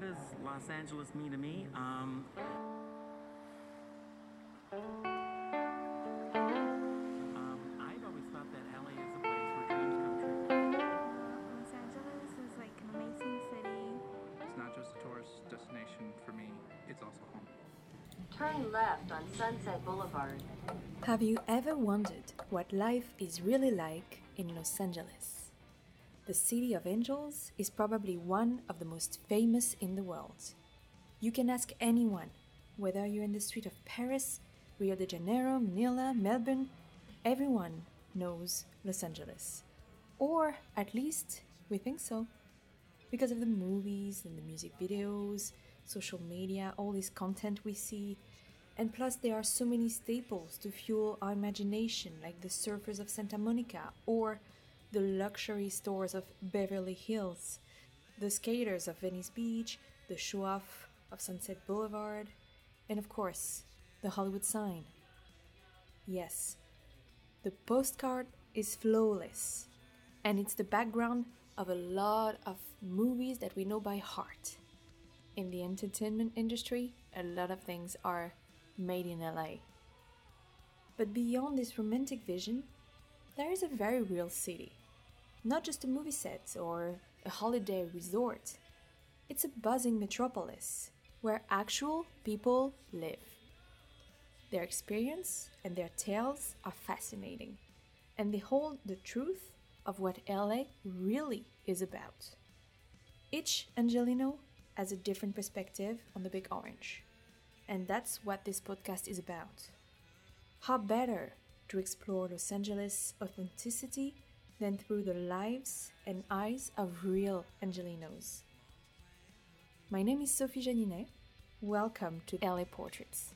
does Los Angeles mean to me? Um, um, I've always thought that LA is a place where dreams come true. Los Angeles is like an amazing city. It's not just a tourist destination for me, it's also home. Turn left on Sunset Boulevard. Have you ever wondered what life is really like in Los Angeles? The City of Angels is probably one of the most famous in the world. You can ask anyone, whether you're in the street of Paris, Rio de Janeiro, Manila, Melbourne, everyone knows Los Angeles. Or at least we think so. Because of the movies and the music videos, social media, all this content we see. And plus, there are so many staples to fuel our imagination, like the surfers of Santa Monica or the luxury stores of Beverly Hills, the skaters of Venice Beach, the show off of Sunset Boulevard, and of course, the Hollywood sign. Yes, the postcard is flawless, and it's the background of a lot of movies that we know by heart. In the entertainment industry, a lot of things are made in LA. But beyond this romantic vision, there is a very real city. Not just a movie set or a holiday resort. It's a buzzing metropolis where actual people live. Their experience and their tales are fascinating, and they hold the truth of what LA really is about. Each Angeleno has a different perspective on the Big Orange, and that's what this podcast is about. How better to explore Los Angeles authenticity than through the lives and eyes of real Angelenos? My name is Sophie Janinet. Welcome to LA Portraits.